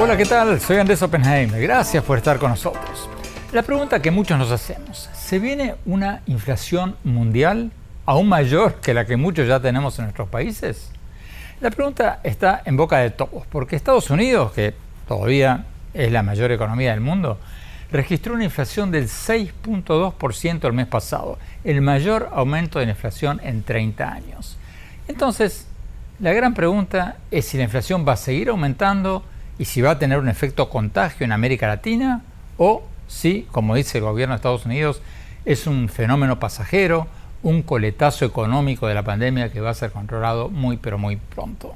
Hola, ¿qué tal? Soy Andrés Oppenheimer. Gracias por estar con nosotros. La pregunta que muchos nos hacemos, ¿se viene una inflación mundial aún mayor que la que muchos ya tenemos en nuestros países? La pregunta está en boca de todos, porque Estados Unidos, que todavía es la mayor economía del mundo, registró una inflación del 6.2% el mes pasado, el mayor aumento de la inflación en 30 años. Entonces, la gran pregunta es si la inflación va a seguir aumentando y si va a tener un efecto contagio en América Latina o si, como dice el gobierno de Estados Unidos, es un fenómeno pasajero, un coletazo económico de la pandemia que va a ser controlado muy pero muy pronto.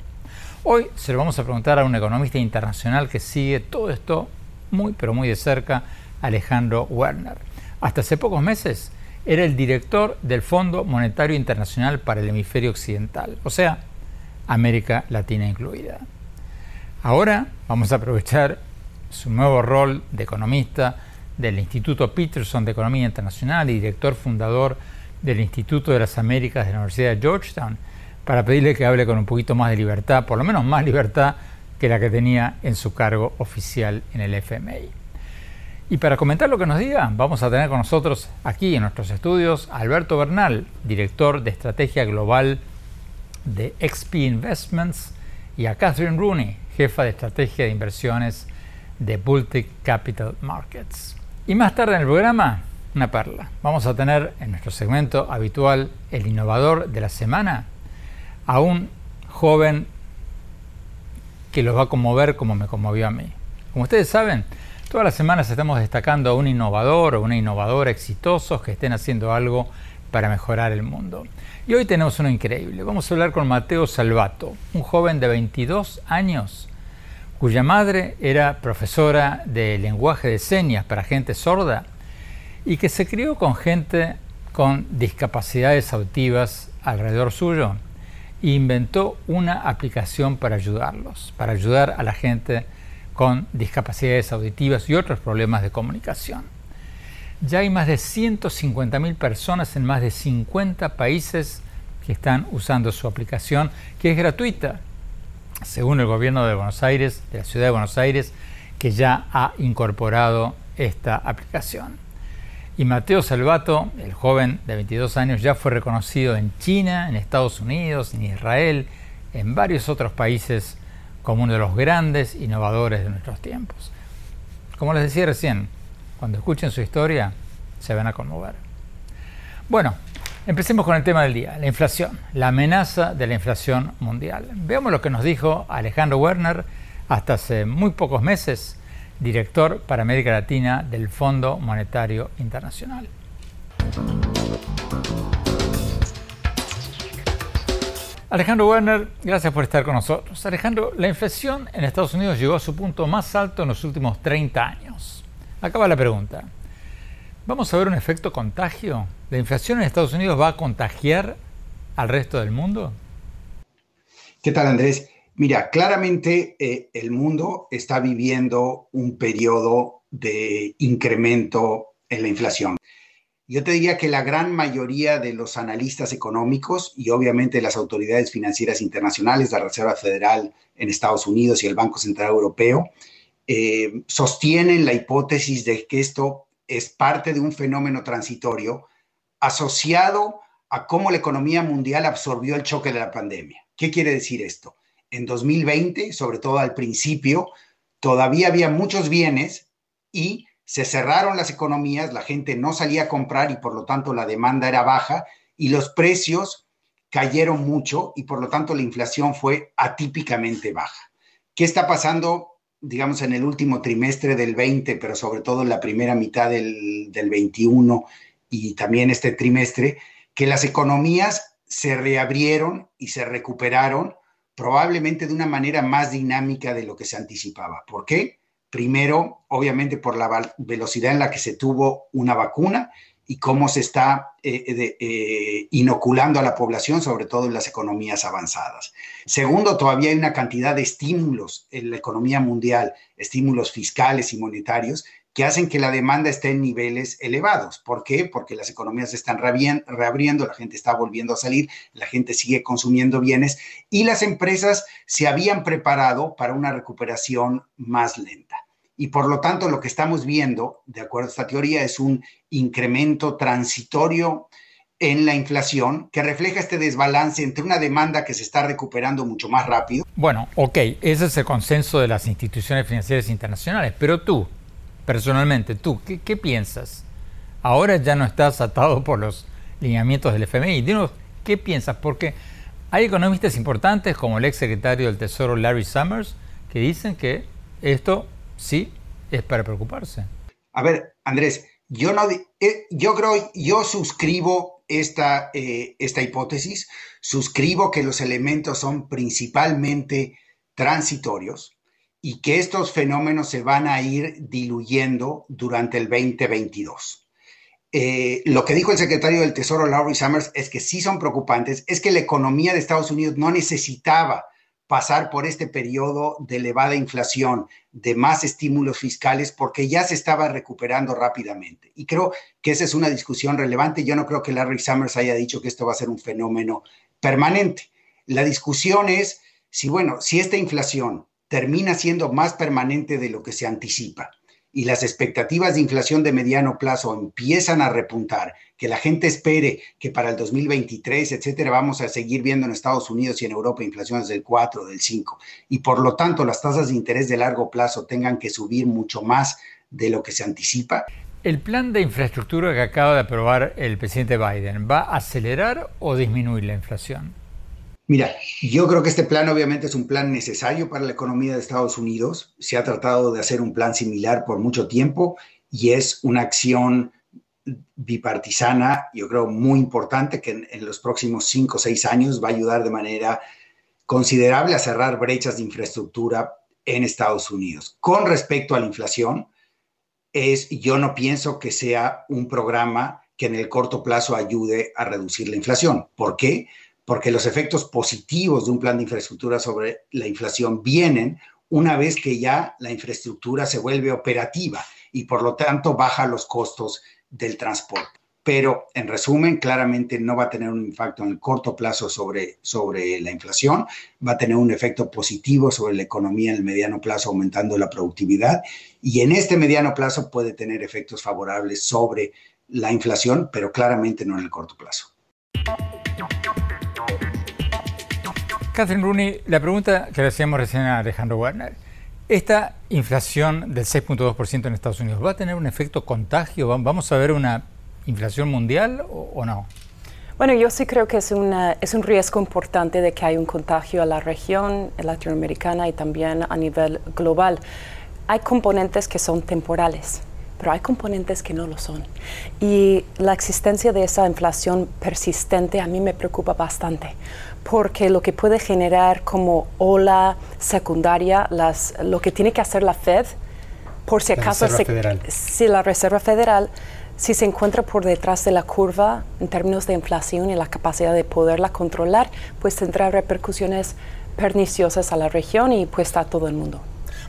Hoy se lo vamos a preguntar a un economista internacional que sigue todo esto muy pero muy de cerca, Alejandro Werner. Hasta hace pocos meses era el director del Fondo Monetario Internacional para el Hemisferio Occidental, o sea, América Latina incluida. Ahora vamos a aprovechar su nuevo rol de economista del Instituto Peterson de Economía Internacional y director fundador del Instituto de las Américas de la Universidad de Georgetown para pedirle que hable con un poquito más de libertad, por lo menos más libertad que la que tenía en su cargo oficial en el FMI. Y para comentar lo que nos diga, vamos a tener con nosotros aquí en nuestros estudios a Alberto Bernal, director de Estrategia Global de XP Investments, y a Catherine Rooney, jefa de Estrategia de Inversiones de Baltic Capital Markets. Y más tarde en el programa, una perla. Vamos a tener en nuestro segmento habitual el innovador de la semana a un joven que los va a conmover como me conmovió a mí. Como ustedes saben, Todas las semanas estamos destacando a un innovador o una innovadora exitosos que estén haciendo algo para mejorar el mundo. Y hoy tenemos uno increíble. Vamos a hablar con Mateo Salvato, un joven de 22 años cuya madre era profesora de lenguaje de señas para gente sorda y que se crió con gente con discapacidades auditivas alrededor suyo e inventó una aplicación para ayudarlos, para ayudar a la gente con discapacidades auditivas y otros problemas de comunicación. Ya hay más de 150.000 personas en más de 50 países que están usando su aplicación, que es gratuita, según el gobierno de Buenos Aires, de la ciudad de Buenos Aires, que ya ha incorporado esta aplicación. Y Mateo Salvato, el joven de 22 años, ya fue reconocido en China, en Estados Unidos, en Israel, en varios otros países como uno de los grandes innovadores de nuestros tiempos. Como les decía recién, cuando escuchen su historia se van a conmover. Bueno, empecemos con el tema del día, la inflación, la amenaza de la inflación mundial. Veamos lo que nos dijo Alejandro Werner hasta hace muy pocos meses, director para América Latina del Fondo Monetario Internacional. Alejandro Werner, gracias por estar con nosotros. Alejandro, la inflación en Estados Unidos llegó a su punto más alto en los últimos 30 años. Acaba la pregunta. ¿Vamos a ver un efecto contagio? ¿La inflación en Estados Unidos va a contagiar al resto del mundo? ¿Qué tal, Andrés? Mira, claramente eh, el mundo está viviendo un periodo de incremento en la inflación. Yo te diría que la gran mayoría de los analistas económicos y obviamente las autoridades financieras internacionales, la Reserva Federal en Estados Unidos y el Banco Central Europeo, eh, sostienen la hipótesis de que esto es parte de un fenómeno transitorio asociado a cómo la economía mundial absorbió el choque de la pandemia. ¿Qué quiere decir esto? En 2020, sobre todo al principio, todavía había muchos bienes y se cerraron las economías, la gente no salía a comprar y por lo tanto la demanda era baja y los precios cayeron mucho y por lo tanto la inflación fue atípicamente baja. ¿Qué está pasando, digamos, en el último trimestre del 20, pero sobre todo en la primera mitad del, del 21 y también este trimestre, que las economías se reabrieron y se recuperaron probablemente de una manera más dinámica de lo que se anticipaba. ¿Por qué? Primero, obviamente por la velocidad en la que se tuvo una vacuna y cómo se está eh, eh, inoculando a la población, sobre todo en las economías avanzadas. Segundo, todavía hay una cantidad de estímulos en la economía mundial, estímulos fiscales y monetarios, que hacen que la demanda esté en niveles elevados. ¿Por qué? Porque las economías se están reabriendo, la gente está volviendo a salir, la gente sigue consumiendo bienes y las empresas se habían preparado para una recuperación más lenta. Y por lo tanto, lo que estamos viendo, de acuerdo a esta teoría, es un incremento transitorio en la inflación que refleja este desbalance entre una demanda que se está recuperando mucho más rápido. Bueno, ok, ese es el consenso de las instituciones financieras internacionales, pero tú, personalmente, tú, ¿qué, piensas? Ahora ya no estás atado por los lineamientos del FMI. Dinos, ¿qué piensas? Porque hay economistas importantes como el ex secretario del Tesoro Larry Summers que dicen que esto sí es para preocuparse. A ver, Andrés, yo no, eh, yo creo, yo suscribo esta, eh, esta hipótesis, suscribo que los elementos son principalmente transitorios y que estos fenómenos se van a ir diluyendo durante el 2022. Eh, lo que dijo el secretario del Tesoro, Larry Summers, es que sí son preocupantes, es que la economía de Estados Unidos no necesitaba pasar por este periodo de elevada inflación, de más estímulos fiscales, porque ya se estaba recuperando rápidamente. Y creo que esa es una discusión relevante. Yo no creo que Larry Summers haya dicho que esto va a ser un fenómeno permanente. La discusión es si, bueno, si esta inflación termina siendo más permanente de lo que se anticipa y las expectativas de inflación de mediano plazo empiezan a repuntar, que la gente espere que para el 2023, etcétera, vamos a seguir viendo en Estados Unidos y en Europa inflaciones del 4, del 5, y por lo tanto las tasas de interés de largo plazo tengan que subir mucho más de lo que se anticipa. ¿El plan de infraestructura que acaba de aprobar el presidente Biden va a acelerar o disminuir la inflación? Mira, yo creo que este plan obviamente es un plan necesario para la economía de Estados Unidos. Se ha tratado de hacer un plan similar por mucho tiempo y es una acción bipartisana, yo creo, muy importante que en, los próximos cinco o seis años va a ayudar de manera considerable a cerrar brechas de infraestructura en Estados Unidos. Con respecto a la inflación, es, yo no pienso que sea un programa que en el corto plazo ayude a reducir la inflación. ¿Por qué? porque los efectos positivos de un plan de infraestructura sobre la inflación vienen una vez que ya la infraestructura se vuelve operativa y por lo tanto baja los costos del transporte. Pero en resumen, claramente no va a tener un impacto en el corto plazo sobre, sobre la inflación, va a tener un efecto positivo sobre la economía en el mediano plazo, aumentando la productividad, y en este mediano plazo puede tener efectos favorables sobre la inflación, pero claramente no en el corto plazo. Catherine Rooney, la pregunta que le hacíamos recién a Alejandro Werner, ¿esta inflación del 6.2% en Estados Unidos va a tener un efecto contagio? ¿Vamos a ver una inflación mundial o, no? Bueno, yo sí creo que es, es un riesgo importante de que hay un contagio a la región latinoamericana y también a nivel global. Hay componentes que son temporales pero hay componentes que no lo son. Y la existencia de esa inflación persistente a mí me preocupa bastante, porque lo que puede generar como ola secundaria, las, lo que tiene que hacer la Fed, por si acaso, si la Reserva Federal, si se encuentra por detrás de la curva en términos de inflación y la capacidad de poderla controlar, pues tendrá repercusiones perniciosas a la región y pues a todo el mundo.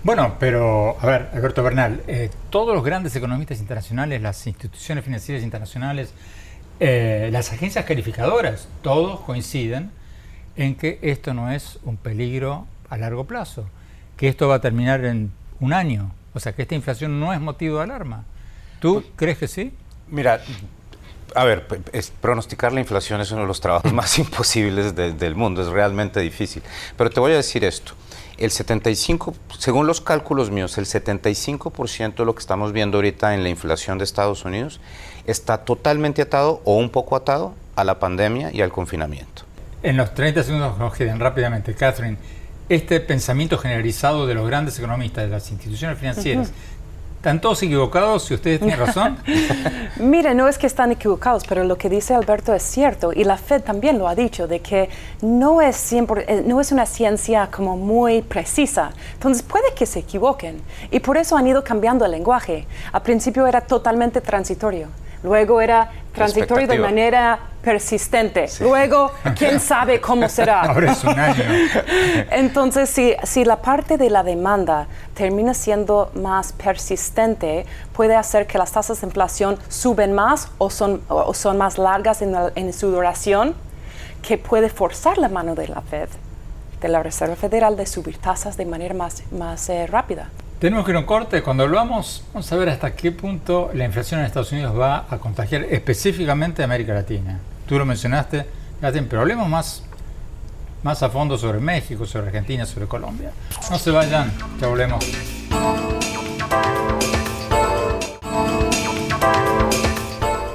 Bueno, pero a ver, Alberto Bernal, eh, todos los grandes economistas internacionales, las instituciones financieras internacionales, eh, las agencias calificadoras, todos coinciden en que esto no es un peligro a largo plazo, que esto va a terminar en un año, o sea, que esta inflación no es motivo de alarma. ¿Tú crees que sí? Mira, a ver, pronosticar la inflación es uno de los trabajos más imposibles del mundo, es realmente difícil. Pero te voy a decir esto el 75, según los cálculos míos, el 75% de lo que estamos viendo ahorita en la inflación de Estados Unidos está totalmente atado o un poco atado a la pandemia y al confinamiento. En los 30 segundos nos quedan rápidamente, Catherine, este pensamiento generalizado de los grandes economistas, de las instituciones financieras, ¿Están todos equivocados si ustedes tienen razón? Mire, no es que están equivocados, pero lo que dice Alberto es cierto y la Fed también lo ha dicho, de que no es, siempre, eh, no es una ciencia como muy precisa. Entonces puede que se equivoquen y por eso han ido cambiando el lenguaje. Al principio era totalmente transitorio. Luego era transitorio de manera persistente. Luego, quién sabe cómo será. Ahora es un año. Entonces, si, si la parte de la demanda termina siendo más persistente, puede hacer que las tasas de inflación suben más o son, o son más largas en, en su duración, que puede forzar la mano de la Fed, de la Reserva Federal, de subir tasas de manera más, más eh, rápida. Tenemos que ir a un corte. Cuando hablamos, vamos a ver hasta qué punto la inflación en Estados Unidos va a contagiar específicamente a América Latina. Tú lo mencionaste, ya tienen problemas más, más a fondo sobre México, sobre Argentina, sobre Colombia. No se vayan, ya volvemos.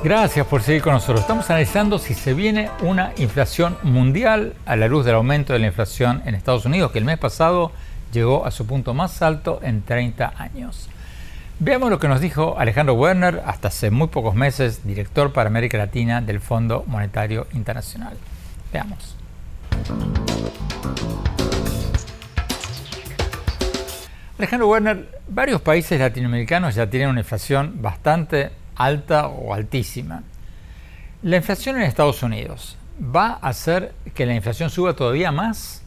Gracias por seguir con nosotros. Estamos analizando si se viene una inflación mundial a la luz del aumento de la inflación en Estados Unidos, que el mes pasado llegó a su punto más alto en 30 años. Veamos lo que nos dijo Alejandro Werner, hasta hace muy pocos meses director para América Latina del Fondo Monetario Internacional. Veamos. Alejandro Werner, varios países latinoamericanos ya tienen una inflación bastante alta o altísima. La inflación en Estados Unidos va a hacer que la inflación suba todavía más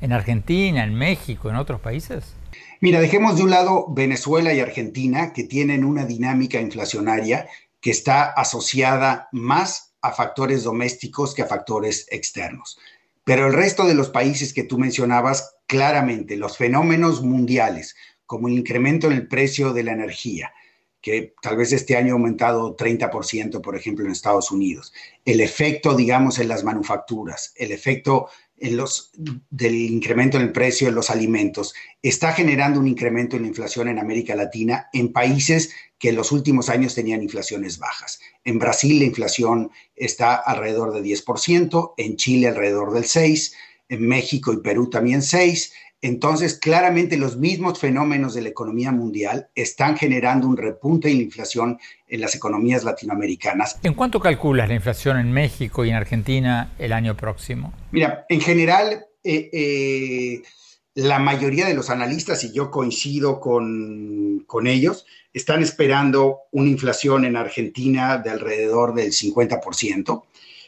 en Argentina, en México, en otros países? Mira, dejemos de un lado Venezuela y Argentina, que tienen una dinámica inflacionaria que está asociada más a factores domésticos que a factores externos. Pero el resto de los países que tú mencionabas, claramente los fenómenos mundiales, como el incremento en el precio de la energía, que tal vez este año ha aumentado 30%, por ejemplo, en Estados Unidos, el efecto, digamos, en las manufacturas, el efecto en los, del incremento en el precio de los alimentos está generando un incremento en la inflación en América Latina en países que en los últimos años tenían inflaciones bajas. En Brasil la inflación está alrededor de 10%, en Chile alrededor del 6%, en México y Perú también 6%, entonces, claramente los mismos fenómenos de la economía mundial están generando un repunte en la inflación en las economías latinoamericanas. ¿En cuánto calculas la inflación en México y en Argentina el año próximo? Mira, en general, eh, eh, la mayoría de los analistas, y yo coincido con, con ellos, están esperando una inflación en Argentina de alrededor del 50%.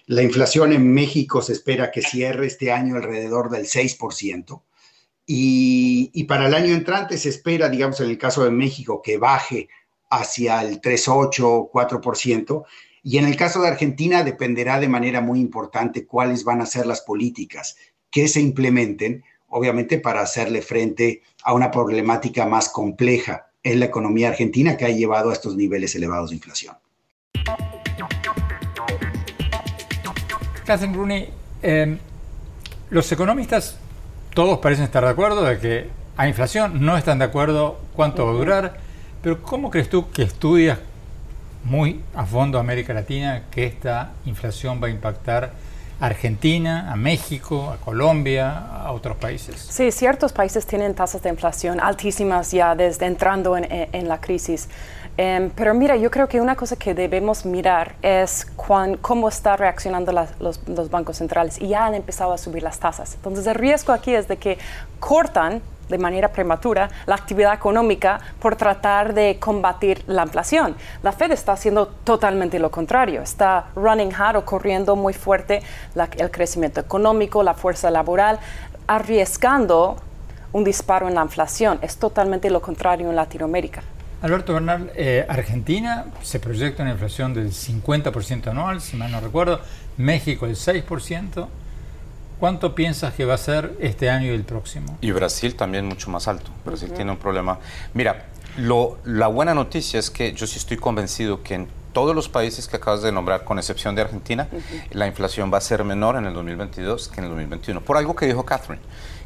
La inflación en México se espera que cierre este año alrededor del 6%. Y, para el año entrante se espera, digamos, en el caso de México, que baje hacia el 3,8, 4%. Y en el caso de Argentina dependerá de manera muy importante cuáles van a ser las políticas que se implementen, obviamente para hacerle frente a una problemática más compleja en la economía argentina que ha llevado a estos niveles elevados de inflación. Catherine Rooney, eh, los economistas todos parecen estar de acuerdo de que hay inflación, no están de acuerdo cuánto va a durar, pero ¿cómo crees tú que estudias muy a fondo América Latina que esta inflación va a impactar a Argentina, a México, a Colombia, a otros países? Sí, ciertos países tienen tasas de inflación altísimas ya desde entrando en, en la crisis. Em, pero mira, yo creo que una cosa que debemos mirar es cómo están reaccionando los, bancos centrales y ya han empezado a subir las tasas. Entonces el riesgo aquí es de que cortan de manera prematura la actividad económica por tratar de combatir la inflación. La Fed está haciendo totalmente lo contrario, está running hard o corriendo muy fuerte el crecimiento económico, la fuerza laboral, arriesgando un disparo en la inflación. Es totalmente lo contrario en Latinoamérica. Alberto Bernal, eh, Argentina se proyecta una inflación del 50% anual, si mal no recuerdo, México el 6%. ¿Cuánto piensas que va a ser este año y el próximo? Y Brasil también mucho más alto. Brasil tiene un problema. Mira, lo, la buena noticia es que yo sí estoy convencido que en todos los países que acabas de nombrar, con excepción de Argentina, la inflación va a ser menor en el 2022 que en el 2021. Por algo que dijo Catherine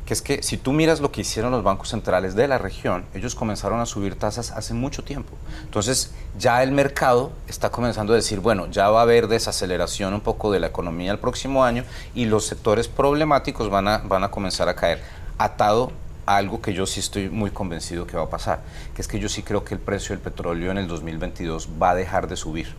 que es que si tú miras lo que hicieron los bancos centrales de la región, ellos comenzaron a subir tasas hace mucho tiempo. Entonces ya el mercado está comenzando a decir, bueno, ya va a haber desaceleración un poco de la economía el próximo año y los sectores problemáticos van a, van a comenzar a caer, atado algo que yo sí estoy muy convencido que va a pasar, que es que yo sí creo que el precio del petróleo en el 2022 va a dejar de subir.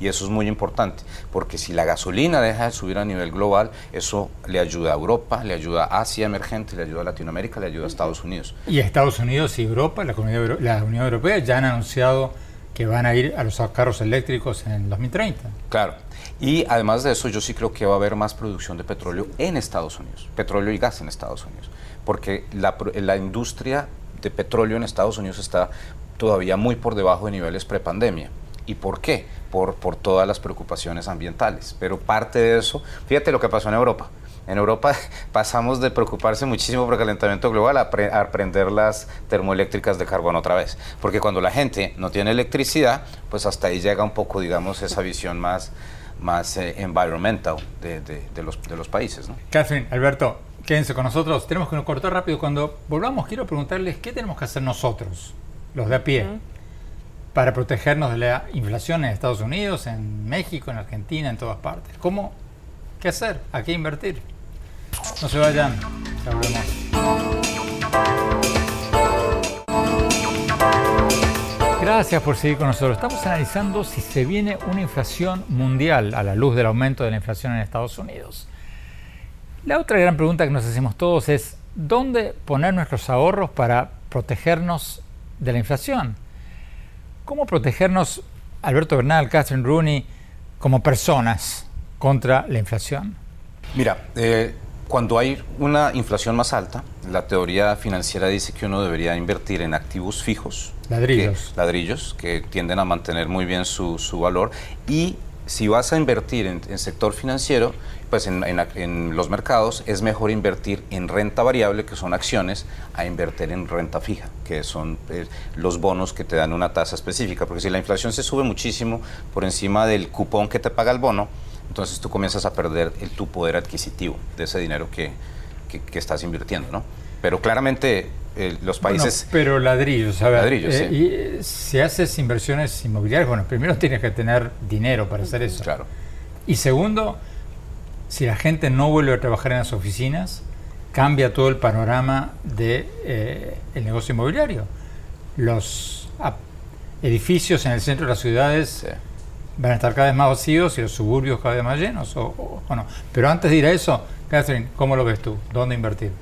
Y eso es muy importante, porque si la gasolina deja de subir a nivel global, eso le ayuda a Europa, le ayuda a Asia emergente, le ayuda a Latinoamérica, le ayuda a Estados Unidos. Y Estados Unidos y Europa, la, Comunidad, la Unión Europea, ya han anunciado que van a ir a los carros eléctricos en 2030. Claro. Y además de eso, yo sí creo que va a haber más producción de petróleo en Estados Unidos, petróleo y gas en Estados Unidos, porque la, la industria de petróleo en Estados Unidos está todavía muy por debajo de niveles prepandemia. ¿Y por qué? Por, por todas las preocupaciones ambientales. Pero parte de eso, fíjate lo que pasó en Europa. En Europa pasamos de preocuparse muchísimo por el calentamiento global a, aprender las termoeléctricas de carbón otra vez. Porque cuando la gente no tiene electricidad, pues hasta ahí llega un poco, digamos, esa visión más, más eh, environmental de, de, los, de los países. ¿no? Catherine, Alberto, quédense con nosotros. Tenemos que cortar rápido. Cuando volvamos, quiero preguntarles qué tenemos que hacer nosotros, los de a pie para protegernos de la inflación en Estados Unidos, en México, en Argentina, en todas partes. ¿Cómo? ¿Qué hacer? ¿A qué invertir? No se vayan, Gracias por seguir con nosotros. Estamos analizando si se viene una inflación mundial a la luz del aumento de la inflación en Estados Unidos. La otra gran pregunta que nos hacemos todos es, ¿dónde poner nuestros ahorros para protegernos de la inflación? ¿Cómo protegernos, Alberto Bernal, Catherine Rooney, como personas contra la inflación? Mira, eh, cuando hay una inflación más alta, la teoría financiera dice que uno debería invertir en activos fijos. Ladrillos. Que, ladrillos, que tienden a mantener muy bien su, valor. Y si vas a invertir en, en sector financiero, pues en, los mercados es mejor invertir en renta variable, que son acciones, a invertir en renta fija, que son eh, los bonos que te dan una tasa específica. Porque si la inflación se sube muchísimo por encima del cupón que te paga el bono, entonces tú comienzas a perder el, tu poder adquisitivo de ese dinero que, estás invirtiendo, ¿no? Pero claramente eh, los países... pero ladrillos, a ver, ladrillos, eh, y, si haces inversiones inmobiliarias, bueno, primero tienes que tener dinero para hacer eso. Claro. Y segundo, si la gente no vuelve a trabajar en las oficinas, cambia todo el panorama del de, eh, negocio inmobiliario. Los edificios en el centro de las ciudades van a estar cada vez más vacíos y los suburbios cada vez más llenos, o no. Pero antes de ir a eso, Catherine, ¿cómo lo ves tú? ¿Dónde invertir?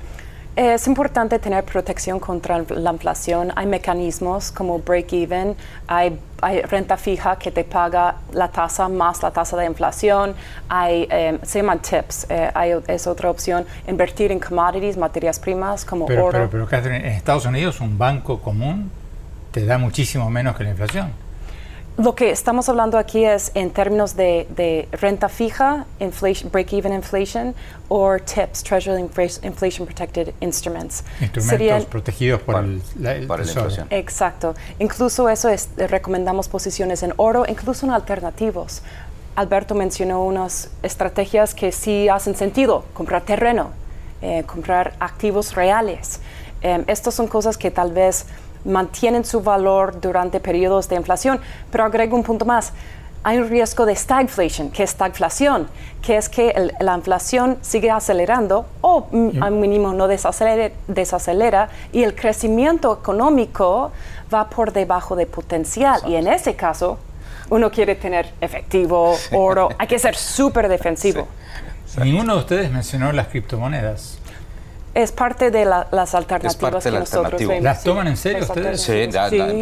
Es importante tener protección contra la inflación. Hay mecanismos como break-even, hay, renta fija que te paga la tasa más la tasa de inflación, hay, em, se llaman tips, eh, es otra opción, invertir en commodities, materias primas como oro. Pero, pero Catherine, en Estados Unidos un banco común te da muchísimo menos que la inflación. Lo que estamos hablando aquí es en términos de, renta fija, inflation, break-even inflation, o TIPS, Treasury Inflation Protected Instruments. Instrumentos protegidos por, la, inflación. Exacto. Incluso eso es, recomendamos posiciones en oro, incluso en alternativos. Alberto mencionó unas estrategias que sí hacen sentido, comprar terreno, eh, comprar activos reales. Eh, estas son cosas que tal vez mantienen su valor durante periodos de inflación. Pero agrego un punto más. Hay un riesgo de stagflation, que es stagflación, que es que la inflación sigue acelerando o mm, al mínimo no desacelera, y el crecimiento económico va por debajo de potencial. Y en ese caso, uno quiere tener efectivo, oro, hay que ser súper defensivo. Ninguno de ustedes mencionó las criptomonedas. Es parte de las alternativas que nosotros vemos. ¿Las toman en serio ustedes? Sí,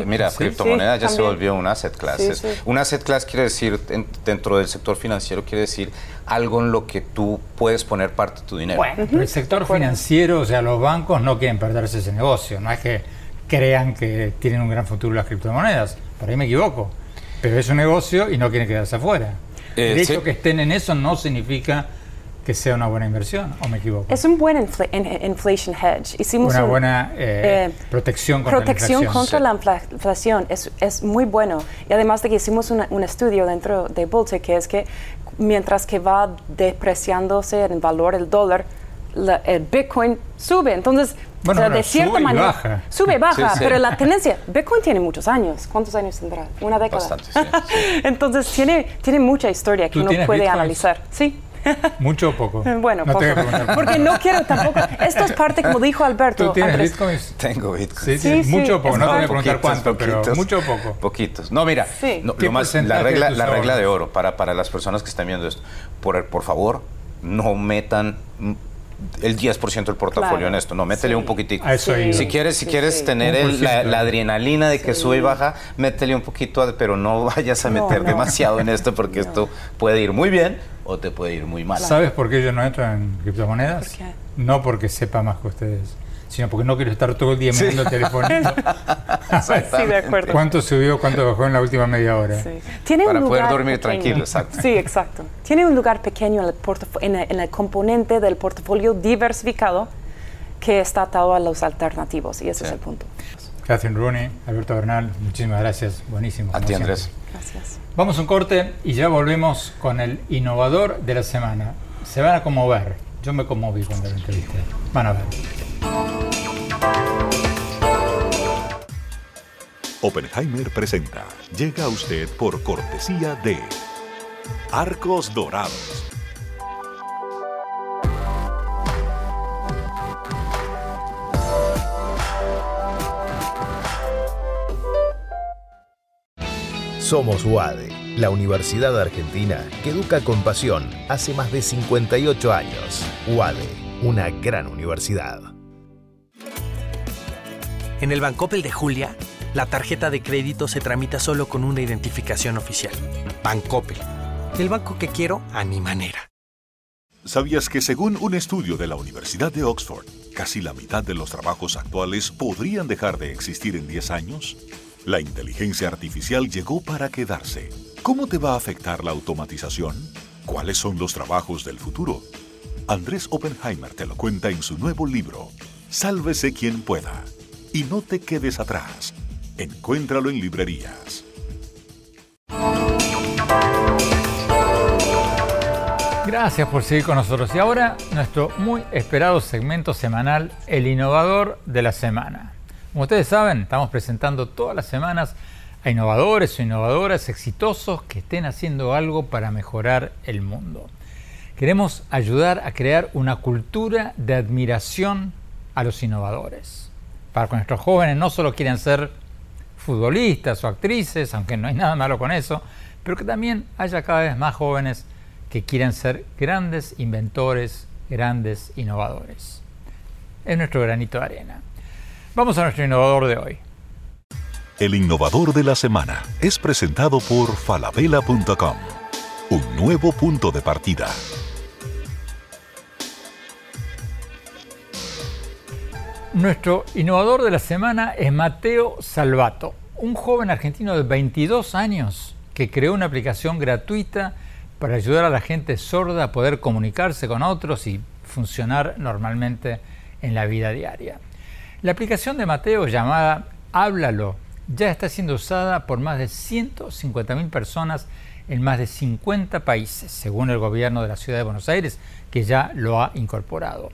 mira, criptomonedas ya se volvió un asset class. un asset class quiere decir, dentro del sector financiero, quiere decir algo en lo que tú puedes poner parte de tu dinero. Bueno, el sector financiero, o sea, los bancos no quieren perderse ese negocio. No es que crean que tienen un gran futuro las criptomonedas. Por ahí me equivoco. Pero es un negocio y no quieren quedarse afuera. Eh, el hecho que estén en eso no significa que sea una buena inversión, ¿o me equivoco? Es un buen inflation hedge. Hicimos una buena eh, eh, protección contra protección la inflación. contra la inflación. Es, es, muy bueno. Y además de que hicimos un estudio dentro de Bolsa que es que mientras que va depreciándose el valor del dólar, el Bitcoin sube. Entonces, de cierta manera, baja. sube, baja, pero la tendencia, Bitcoin tiene muchos años. ¿Cuántos años tendrá? Una década. Bastante, Entonces, tiene, tiene mucha historia que uno puede analizar. Sí. ¿Mucho o poco? Bueno, poco. Porque no quiero tampoco. Esto es parte, como dijo Alberto. ¿Tú tienes bitcoins? Tengo bitcoins. Sí, sí, mucho o poco. No te voy a preguntar cuánto, pero mucho o poco. Poquitos. No, mira, lo más, la regla, la regla de oro para, para las personas que están viendo esto. Por, por favor, no metan el 10% del portafolio en esto, no, métele un poquitico. si quieres, si quieres tener la, adrenalina de que sube y baja, métele un poquito, pero no vayas a meter demasiado en esto porque esto puede ir muy bien o te puede ir muy mal. ¿Sabes por qué yo no entro en criptomonedas? No porque sepa más que ustedes sino porque no quiero estar todo el día mirando el teléfono. sí, de acuerdo. ¿Cuánto subió, cuánto bajó en la última media hora? Sí. ¿Tiene Para poder dormir tranquilo, exacto. Sí, exacto. Tiene un lugar pequeño en el, en el, componente del portafolio diversificado que está atado a los alternativos, y ese es el punto. Catherine Rooney, Alberto Bernal, muchísimas gracias. Buenísimo. A ti, Andrés. Gracias. Vamos a un corte y ya volvemos con el innovador de la semana. Se van a conmover. Yo me conmoví cuando lo entrevisté. Van a ver. Oppenheimer presenta. Llega a usted por cortesía de Arcos Dorados. Somos UADE, la Universidad Argentina que educa con pasión hace más de 58 años. UADE, una gran universidad. En el Bancoppel de Julia, la tarjeta de crédito se tramita solo con una identificación oficial. Bancoppel. El banco que quiero a mi manera. ¿Sabías que según un estudio de la Universidad de Oxford, casi la mitad de los trabajos actuales podrían dejar de existir en 10 años? La inteligencia artificial llegó para quedarse. ¿Cómo te va a afectar la automatización? ¿Cuáles son los trabajos del futuro? Andrés Oppenheimer te lo cuenta en su nuevo libro, Sálvese quien pueda y no te quedes atrás. Encuéntralo en librerías. Gracias por seguir con nosotros. Y ahora nuestro muy esperado segmento semanal, El Innovador de la Semana. Como ustedes saben, estamos presentando todas las semanas a innovadores o innovadoras exitosos que estén haciendo algo para mejorar el mundo. Queremos ayudar a crear una cultura de admiración a los innovadores para que nuestros jóvenes no solo quieren ser futbolistas o actrices, aunque no hay nada malo con eso, pero que también haya cada vez más jóvenes que quieran ser grandes inventores, grandes innovadores. Es nuestro granito de arena. Vamos a nuestro innovador de hoy. El innovador de la semana es presentado por falabella.com, un nuevo punto de partida. Nuestro innovador de la semana es Mateo Salvato, un joven argentino de 22 años que creó una aplicación gratuita para ayudar a la gente sorda a poder comunicarse con otros y funcionar normalmente en la vida diaria. La aplicación de Mateo llamada Háblalo ya está siendo usada por más de 150.000 personas en más de 50 países, según el gobierno de la ciudad de Buenos Aires, que ya lo ha incorporado.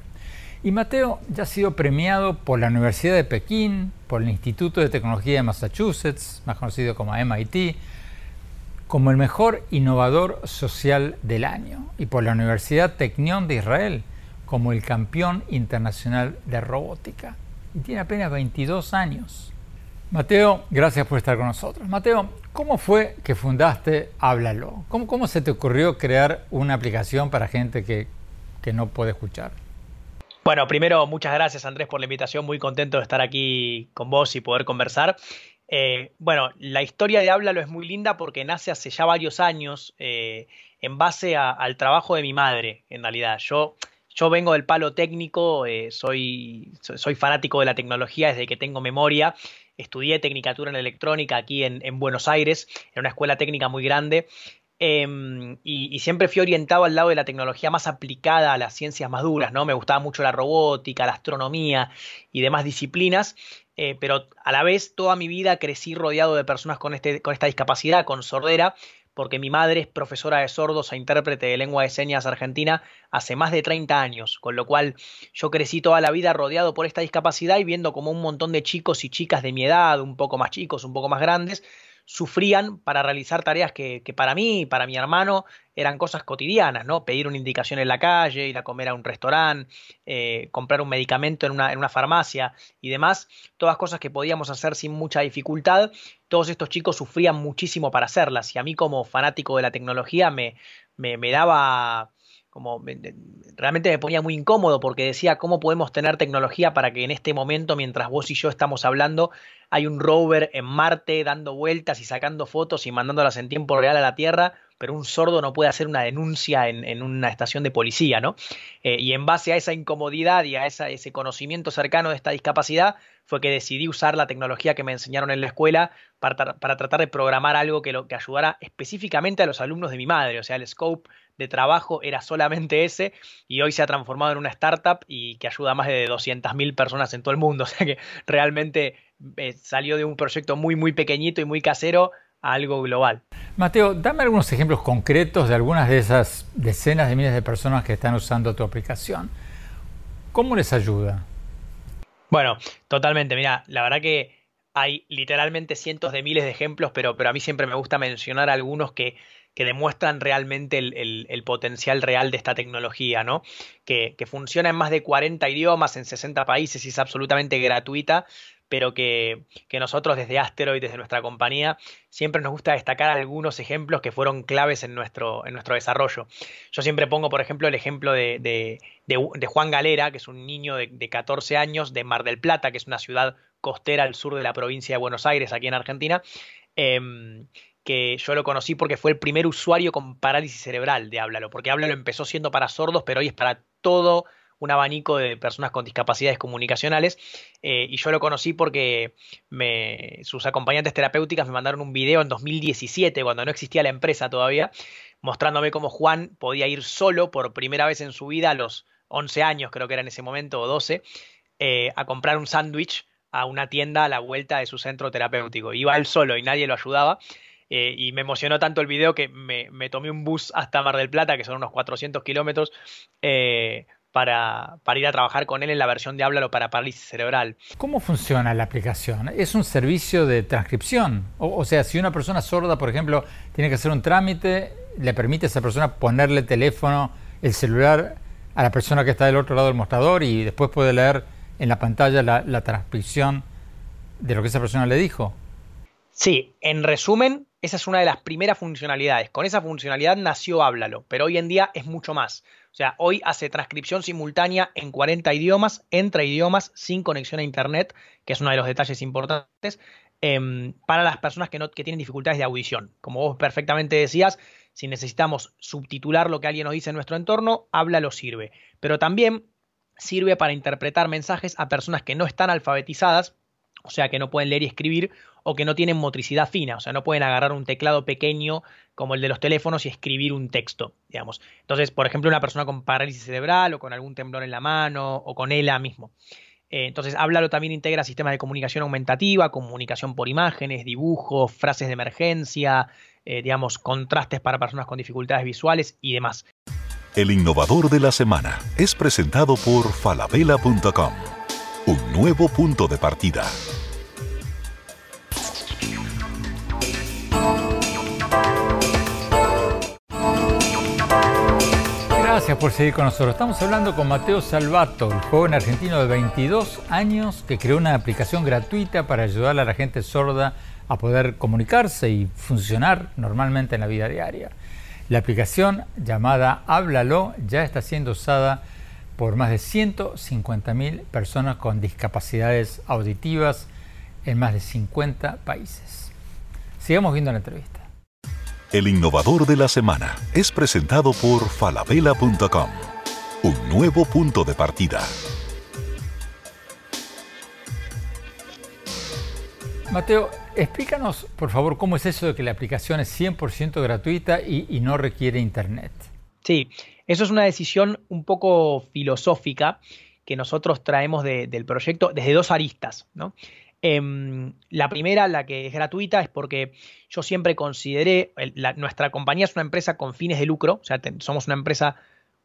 Y Mateo ya ha sido premiado por la Universidad de Pekín, por el Instituto de Tecnología de Massachusetts, más conocido como MIT, como el mejor innovador social del año, y por la Universidad Technion de Israel como el campeón internacional de robótica. Y tiene apenas 22 años. Mateo, gracias por estar con nosotros. Mateo, ¿cómo fue que fundaste Háblalo? ¿Cómo, se te ocurrió crear una aplicación para gente que, que no puede escuchar? Bueno, primero, muchas gracias Andrés por la invitación, muy contento de estar aquí con vos y poder conversar. Eh, bueno, la historia de Háblalo es muy linda porque nace hace ya varios años eh, en base al trabajo de mi madre, en realidad. Yo, yo vengo del palo técnico, eh, soy, soy fanático de la tecnología desde que tengo memoria. Estudié Tecnicatura en Electrónica aquí en, en Buenos Aires, en una escuela técnica muy grande. Em, y, siempre fui orientado al lado de la tecnología más aplicada a las ciencias más duras, ¿no? Me gustaba mucho la robótica, la astronomía y demás disciplinas, eh, pero a la vez toda mi vida crecí rodeado de personas con, este, con esta discapacidad, con sordera, porque mi madre es profesora de sordos e intérprete de lengua de señas argentina hace más de 30 años, con lo cual yo crecí toda la vida rodeado por esta discapacidad y viendo como un montón de chicos y chicas de mi edad, un poco más chicos, un poco más grandes, sufrían para realizar tareas que, para mí y para mi hermano eran cosas cotidianas, ¿no? Pedir una indicación en la calle, ir a comer a un restaurante, eh, comprar un medicamento en una, farmacia y demás, todas cosas que podíamos hacer sin mucha dificultad. Todos estos chicos sufrían muchísimo para hacerlas y a mí como fanático de la tecnología me, me daba como realmente me ponía muy incómodo porque decía cómo podemos tener tecnología para que en este momento mientras vos y yo estamos hablando hay un rover en Marte dando vueltas y sacando fotos y mandándolas en tiempo real a la Tierra pero un sordo no puede hacer una denuncia en, una estación de policía, ¿no? Eh, y en base a esa incomodidad y a ese conocimiento cercano de esta discapacidad, fue que decidí usar la tecnología que me enseñaron en la escuela para, tratar de programar algo que, lo, que ayudara específicamente a los alumnos de mi madre. O sea, el scope de trabajo era solamente ese y hoy se ha transformado en una startup y que ayuda a más de 200.000 personas en todo el mundo. O sea que realmente eh, salió de un proyecto muy, muy pequeñito y muy casero algo global. Mateo, dame algunos ejemplos concretos de algunas de esas decenas de miles de personas que están usando tu aplicación. ¿Cómo les ayuda? Bueno, totalmente. Mira, la verdad que hay literalmente cientos de miles de ejemplos, pero, pero a mí siempre me gusta mencionar algunos que, que demuestran realmente el, potencial real de esta tecnología, ¿no? Que, que, funciona en más de 40 idiomas, en 60 países y es absolutamente gratuita, pero que, nosotros desde Asteroid, desde nuestra compañía, siempre nos gusta destacar algunos ejemplos que fueron claves en nuestro, en nuestro desarrollo. Yo siempre pongo, por ejemplo, el ejemplo de, Juan Galera, que es un niño de, 14 años de Mar del Plata, que es una ciudad costera al sur de la provincia de Buenos Aires, aquí en Argentina. Em, que yo lo conocí porque fue el primer usuario con parálisis cerebral de Háblalo, porque Háblalo empezó siendo para sordos, pero hoy es para todo un abanico de personas con discapacidades comunicacionales eh, y yo lo conocí porque sus acompañantes terapéuticas me mandaron un video en 2017, cuando no existía la empresa todavía, mostrándome cómo Juan podía ir solo por primera vez en su vida a los 11 años, creo que era en ese momento, o 12, eh, a comprar un sándwich a una tienda a la vuelta de su centro terapéutico. Iba él solo y nadie lo ayudaba. Eh, y me emocionó tanto el video que me, tomé un bus hasta Mar del Plata, que son unos 400 kilómetros, para, ir a trabajar con él en la versión de Háblalo para parálisis cerebral. ¿Cómo funciona la aplicación? ¿Es un servicio de transcripción? O, sea, si una persona sorda, por ejemplo, tiene que hacer un trámite, le permite a esa persona ponerle el teléfono, el celular a la persona que está del otro lado del mostrador y después puede leer en la pantalla la, la transcripción de lo que esa persona le dijo. Sí, en resumen, esa es una de las primeras funcionalidades. Con esa funcionalidad nació Háblalo, pero hoy en día es mucho más. O sea, hoy hace transcripción simultánea en 40 idiomas, entre idiomas, sin conexión a Internet, que es uno de los detalles importantes, em, para las personas que, no, que tienen dificultades de audición. Como vos perfectamente decías, si necesitamos subtitular lo que alguien nos dice en nuestro entorno, habla lo sirve. Pero también sirve para interpretar mensajes a personas que no están alfabetizadas, o sea, que no pueden leer y escribir, o que no tienen motricidad fina, o sea, no pueden agarrar un teclado pequeño como el de los teléfonos y escribir un texto, digamos. Entonces, por ejemplo, una persona con parálisis cerebral o con algún temblor en la mano o con ELA mismo. Eh, entonces, Háblalo también integra sistemas de comunicación aumentativa, comunicación por imágenes, dibujos, frases de emergencia, eh, digamos, contrastes para personas con dificultades visuales y demás. El innovador de la semana es presentado por falabella.com, un nuevo punto de partida. Gracias por seguir con nosotros. Estamos hablando con Mateo Salvato, el joven argentino de 22 años que creó una aplicación gratuita para ayudar a la gente sorda a poder comunicarse y funcionar normalmente en la vida diaria. La aplicación llamada Háblalo ya está siendo usada por más de 150.000 personas con discapacidades auditivas en más de 50 países. Sigamos viendo la entrevista. El innovador de la semana es presentado por falabella.com, un nuevo punto de partida. Mateo, explícanos por favor cómo es eso de que la aplicación es 100% gratuita y, no requiere internet. Sí, eso es una decisión un poco filosófica que nosotros traemos del proyecto desde dos aristas. ¿no? Em, la primera, la que es gratuita, es porque yo siempre consideré, nuestra compañía es una empresa con fines de lucro, o sea, somos una empresa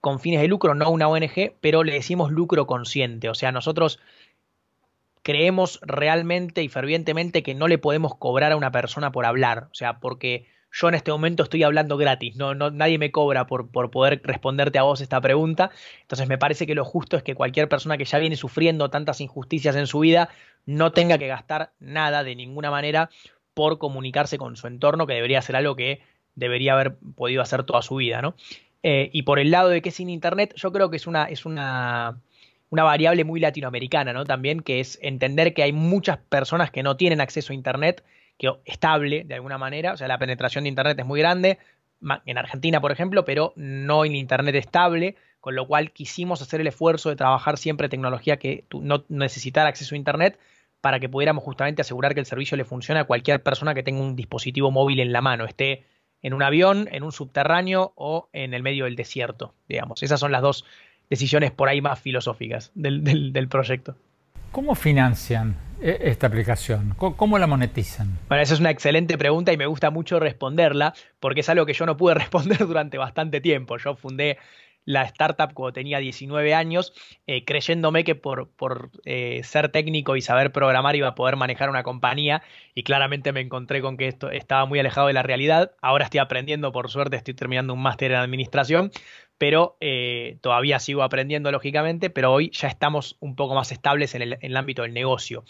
con fines de lucro, no una ONG, pero le decimos lucro consciente, o sea, nosotros creemos realmente y fervientemente que no le podemos cobrar a una persona por hablar. O sea, porque yo en este momento estoy hablando gratis, no, no, nadie me cobra por, por poder responderte a vos esta pregunta. Entonces me parece que lo justo es que cualquier persona que ya viene sufriendo tantas injusticias en su vida no tenga que gastar nada de ninguna manera por comunicarse con su entorno, que debería ser algo que debería haber podido hacer toda su vida, ¿no? Eh, y por el lado de que sin Internet, yo creo que es una, es una, una variable muy latinoamericana, ¿no? También, que es entender que hay muchas personas que no tienen acceso a Internet que estable de alguna manera, o sea, la penetración de Internet es muy grande, en Argentina, por ejemplo, pero no en Internet estable, con lo cual quisimos hacer el esfuerzo de trabajar siempre tecnología que no necesitara acceso a Internet para que pudiéramos justamente asegurar que el servicio le funcione a cualquier persona que tenga un dispositivo móvil en la mano, esté en un avión, en un subterráneo o en el medio del desierto, digamos. Esas son las dos decisiones por ahí más filosóficas del, del proyecto. ¿Cómo financian e, esta aplicación? ¿Cómo la monetizan? Bueno, esa es una excelente pregunta y me gusta mucho responderla porque es algo que yo no pude responder durante bastante tiempo. Yo fundé la startup cuando tenía 19 años, eh, creyéndome que por, por eh, ser técnico y saber programar iba a poder manejar una compañía y claramente me encontré con que esto estaba muy alejado de la realidad. Ahora estoy aprendiendo, por suerte estoy terminando un máster en administración, pero eh, todavía sigo aprendiendo lógicamente, pero hoy ya estamos un poco más estables en el, en el ámbito del negocio.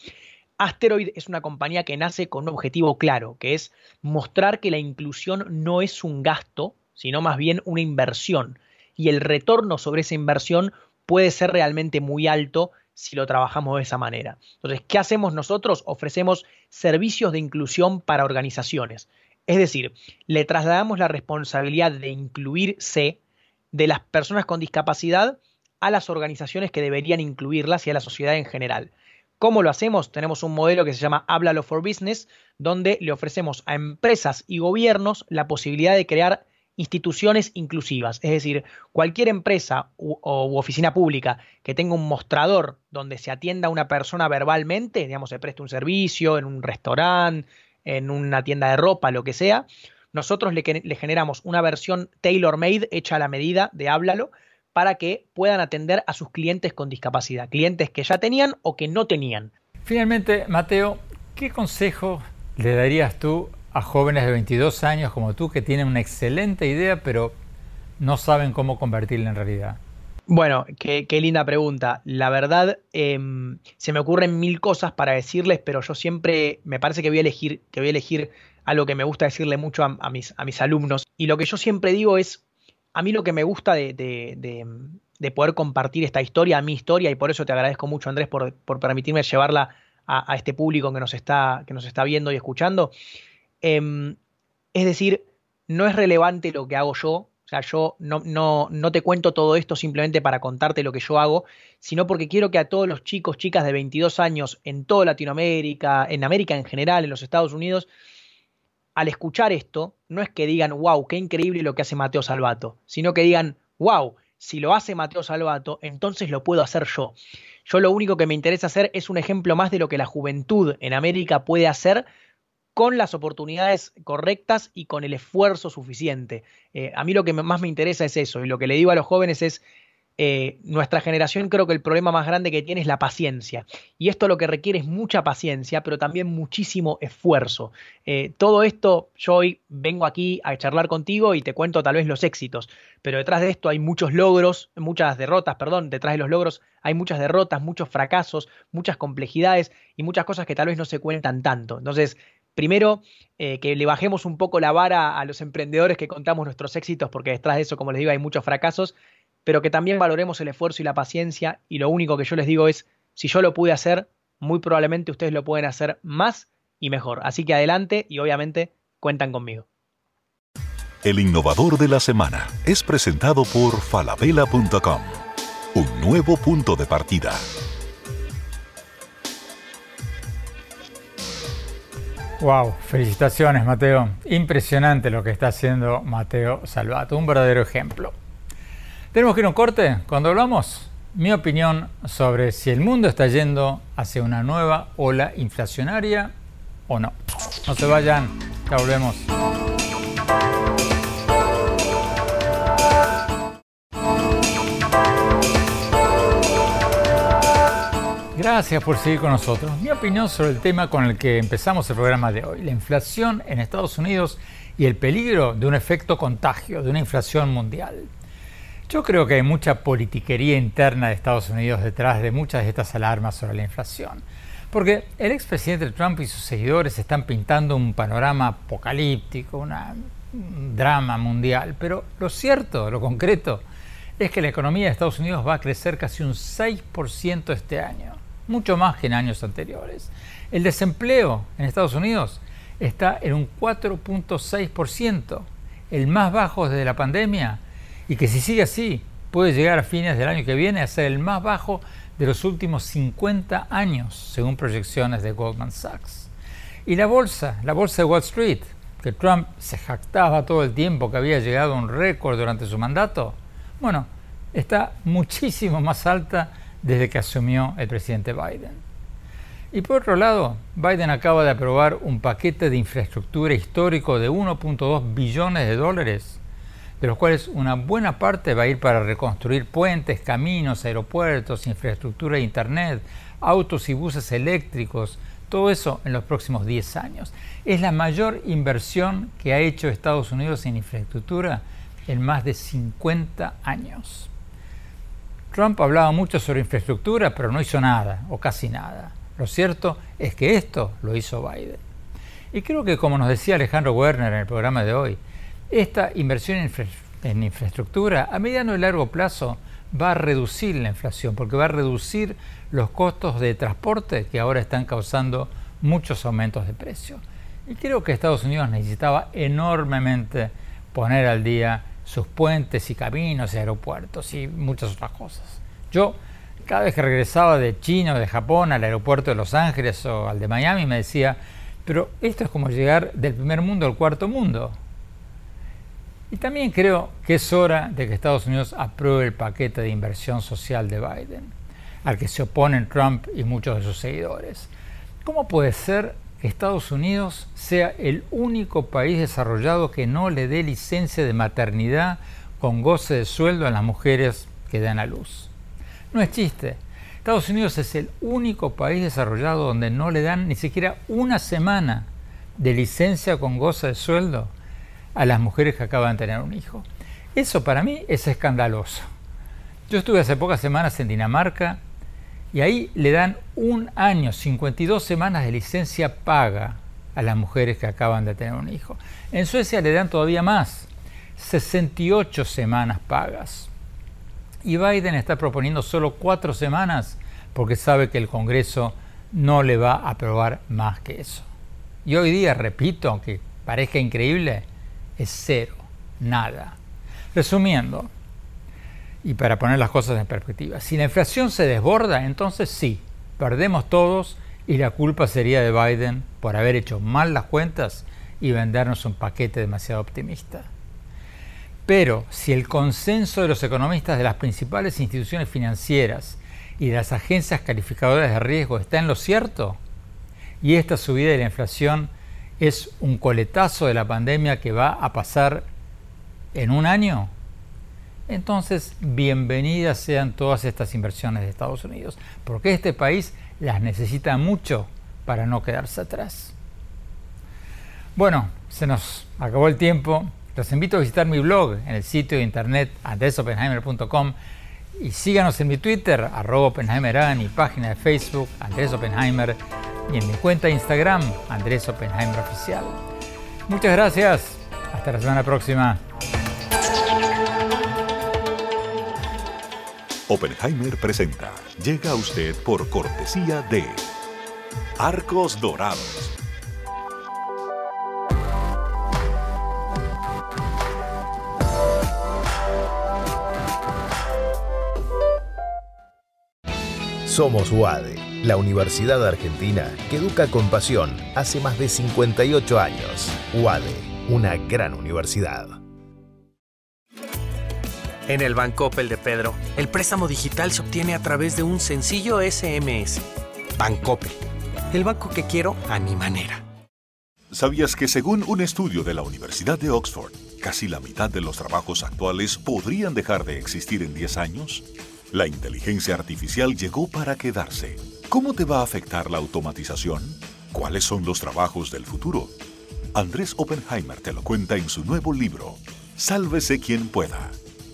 Asteroid es una compañía que nace con un objetivo claro, que es mostrar que la inclusión no es un gasto, sino más bien una inversión y el retorno sobre esa inversión puede ser realmente muy alto si lo trabajamos de esa manera. Entonces, ¿qué hacemos nosotros? Ofrecemos servicios de inclusión para organizaciones. Es decir, le trasladamos la responsabilidad de incluirse de las personas con discapacidad a las organizaciones que deberían incluirlas y a la sociedad en general. ¿Cómo lo hacemos? Tenemos un modelo que se llama Háblalo for Business, donde le ofrecemos a empresas y gobiernos la posibilidad de crear instituciones inclusivas, es decir, cualquier empresa u, oficina pública que tenga un mostrador donde se atienda a una persona verbalmente, digamos, se preste un servicio en un restaurante, en una tienda de ropa, lo que sea, nosotros le, generamos una versión tailor-made hecha a la medida de Háblalo para que puedan atender a sus clientes con discapacidad, clientes que ya tenían o que no tenían. Finalmente, Mateo, ¿qué consejo le darías tú a jóvenes de 22 años como tú que tienen una excelente idea, pero no saben cómo convertirla en realidad? Bueno, qué, linda pregunta. La verdad, em, se me ocurren mil cosas para decirles, pero yo siempre me parece que voy a elegir, que voy a elegir algo que me gusta decirle mucho a, mis, a mis, alumnos. Y lo que yo siempre digo es, a mí lo que me gusta de, de, poder compartir esta historia, mi historia, y por eso te agradezco mucho, Andrés, por, por permitirme llevarla a, a, este público que nos, está, que nos está viendo y escuchando, Em, es decir, no es relevante lo que hago yo, o sea, yo no, no, no, te cuento todo esto simplemente para contarte lo que yo hago, sino porque quiero que a todos los chicos, chicas de 22 años en toda Latinoamérica, en América en general, en los Estados Unidos, al escuchar esto, no es que digan, wow, qué increíble lo que hace Mateo Salvato, sino que digan, wow, si lo hace Mateo Salvato, entonces lo puedo hacer yo. Yo lo único que me interesa hacer es un ejemplo más de lo que la juventud en América puede hacer con las oportunidades correctas y con el esfuerzo suficiente. Eh, a mí lo que más me interesa es eso, y lo que le digo a los jóvenes es, eh, nuestra generación creo que el problema más grande que tiene es la paciencia. Y esto lo que requiere es mucha paciencia, pero también muchísimo esfuerzo. Eh, todo esto, yo hoy vengo aquí a charlar contigo y te cuento tal vez los éxitos, pero detrás de esto hay muchos logros, muchas derrotas, perdón, detrás de los logros hay muchas derrotas, muchos fracasos, muchas complejidades y muchas cosas que tal vez no se cuentan tanto. Entonces, Primero, eh, que le bajemos un poco la vara a los emprendedores que contamos nuestros éxitos, porque detrás de eso, como les digo, hay muchos fracasos, pero que también valoremos el esfuerzo y la paciencia. Y lo único que yo les digo es, si yo lo pude hacer, muy probablemente ustedes lo pueden hacer más y mejor. Así que adelante y obviamente cuentan conmigo. El innovador de la semana es presentado por falabella.com, un nuevo punto de partida. Wow, felicitaciones Mateo. Impresionante lo que está haciendo Mateo Salvato, un verdadero ejemplo. Tenemos que ir a un corte. Cuando hablamos, mi opinión sobre si el mundo está yendo hacia una nueva ola inflacionaria o no. No se vayan, ya volvemos. Gracias por seguir con nosotros. Mi opinión sobre el tema con el que empezamos el programa de hoy, la inflación en Estados Unidos y el peligro de un efecto contagio, de una inflación mundial. Yo creo que hay mucha politiquería interna de Estados Unidos detrás de muchas de estas alarmas sobre la inflación. Porque el expresidente Trump y sus seguidores están pintando un panorama apocalíptico, un drama mundial. Pero lo cierto, lo concreto, es que la economía de Estados Unidos va a crecer casi un 6% este año, mucho más que en años anteriores. El desempleo en Estados Unidos está en un 4.6%, el más bajo desde la pandemia, y que si sigue así puede llegar a fines del año que viene a ser el más bajo de los últimos 50 años, según proyecciones de Goldman Sachs. Y la bolsa, la bolsa de Wall Street, que Trump se jactaba todo el tiempo que había llegado a un récord durante su mandato, bueno, está muchísimo más alta desde que asumió el presidente Biden. Y por otro lado, Biden acaba de aprobar un paquete de infraestructura histórico de 1.2 billones de dólares, de los cuales una buena parte va a ir para reconstruir puentes, caminos, aeropuertos, infraestructura de Internet, autos y buses eléctricos, todo eso en los próximos 10 años. Es la mayor inversión que ha hecho Estados Unidos en infraestructura en más de 50 años. Trump hablaba mucho sobre infraestructura, pero no hizo nada, o casi nada. Lo cierto es que esto lo hizo Biden. Y creo que, como nos decía Alejandro Werner en el programa de hoy, esta inversión en, infraestructura a mediano y largo plazo va a reducir la inflación, porque va a reducir los costos de transporte que ahora están causando muchos aumentos de precio. Y creo que Estados Unidos necesitaba enormemente poner al día sus puentes y caminos y aeropuertos y muchas otras cosas. Yo cada vez que regresaba de China o de Japón al aeropuerto de Los Ángeles o al de Miami me decía, pero esto es como llegar del primer mundo al cuarto mundo. Y también creo que es hora de que Estados Unidos apruebe el paquete de inversión social de Biden, al que se oponen Trump y muchos de sus seguidores. ¿Cómo puede ser Estados Unidos sea el único país desarrollado que no le dé licencia de maternidad con goce de sueldo a las mujeres que dan a luz? No es chiste. Estados Unidos es el único país desarrollado donde no le dan ni siquiera una semana de licencia con goza de sueldo a las mujeres que acaban de tener un hijo. Eso para mí es escandaloso. Yo estuve hace pocas semanas en Dinamarca y ahí le dan un año, 52 semanas de licencia paga a las mujeres que acaban de tener un hijo. En Suecia le dan todavía más, 68 semanas pagas. Y Biden está proponiendo solo cuatro semanas porque sabe que el Congreso no le va a aprobar más que eso. Y hoy día, repito, aunque parezca increíble, es cero, nada. Resumiendo, y para poner las cosas en perspectiva, si la inflación se desborda, entonces sí, perdemos todos y la culpa sería de Biden por haber hecho mal las cuentas y vendernos un paquete demasiado optimista. Pero si el consenso de los economistas de las principales instituciones financieras y de las agencias calificadoras de riesgo está en lo cierto, y esta subida de la inflación es un coletazo de la pandemia que va a pasar en un año, entonces bienvenidas sean todas estas inversiones de Estados Unidos, porque este país las necesita mucho para no quedarse atrás. Bueno, se nos acabó el tiempo. Los invito a visitar mi blog en el sitio de internet andresopenheimer.com y síganos en mi Twitter, arroba Oppenheimer, en mi página de Facebook, Andrés Oppenheimer, y en mi cuenta de Instagram, Andrés Oppenheimer Oficial. Muchas gracias. Hasta la semana próxima. Oppenheimer presenta. Llega a usted por cortesía de Arcos Dorados Somos UADE, la Universidad Argentina que educa con pasión hace más de 58 años. UADE, una gran universidad. En el Banco Opel de Pedro, el préstamo digital se obtiene a través de un sencillo SMS. Bancopel, el banco que quiero a mi manera. ¿Sabías que según un estudio de la Universidad de Oxford, casi la mitad de los trabajos actuales podrían dejar de existir en 10 años? La inteligencia artificial llegó para quedarse ¿Cómo te va a afectar la automatización? ¿Cuáles son los trabajos del futuro? Andrés Oppenheimer te lo cuenta en su nuevo libro, Sálvese quien pueda.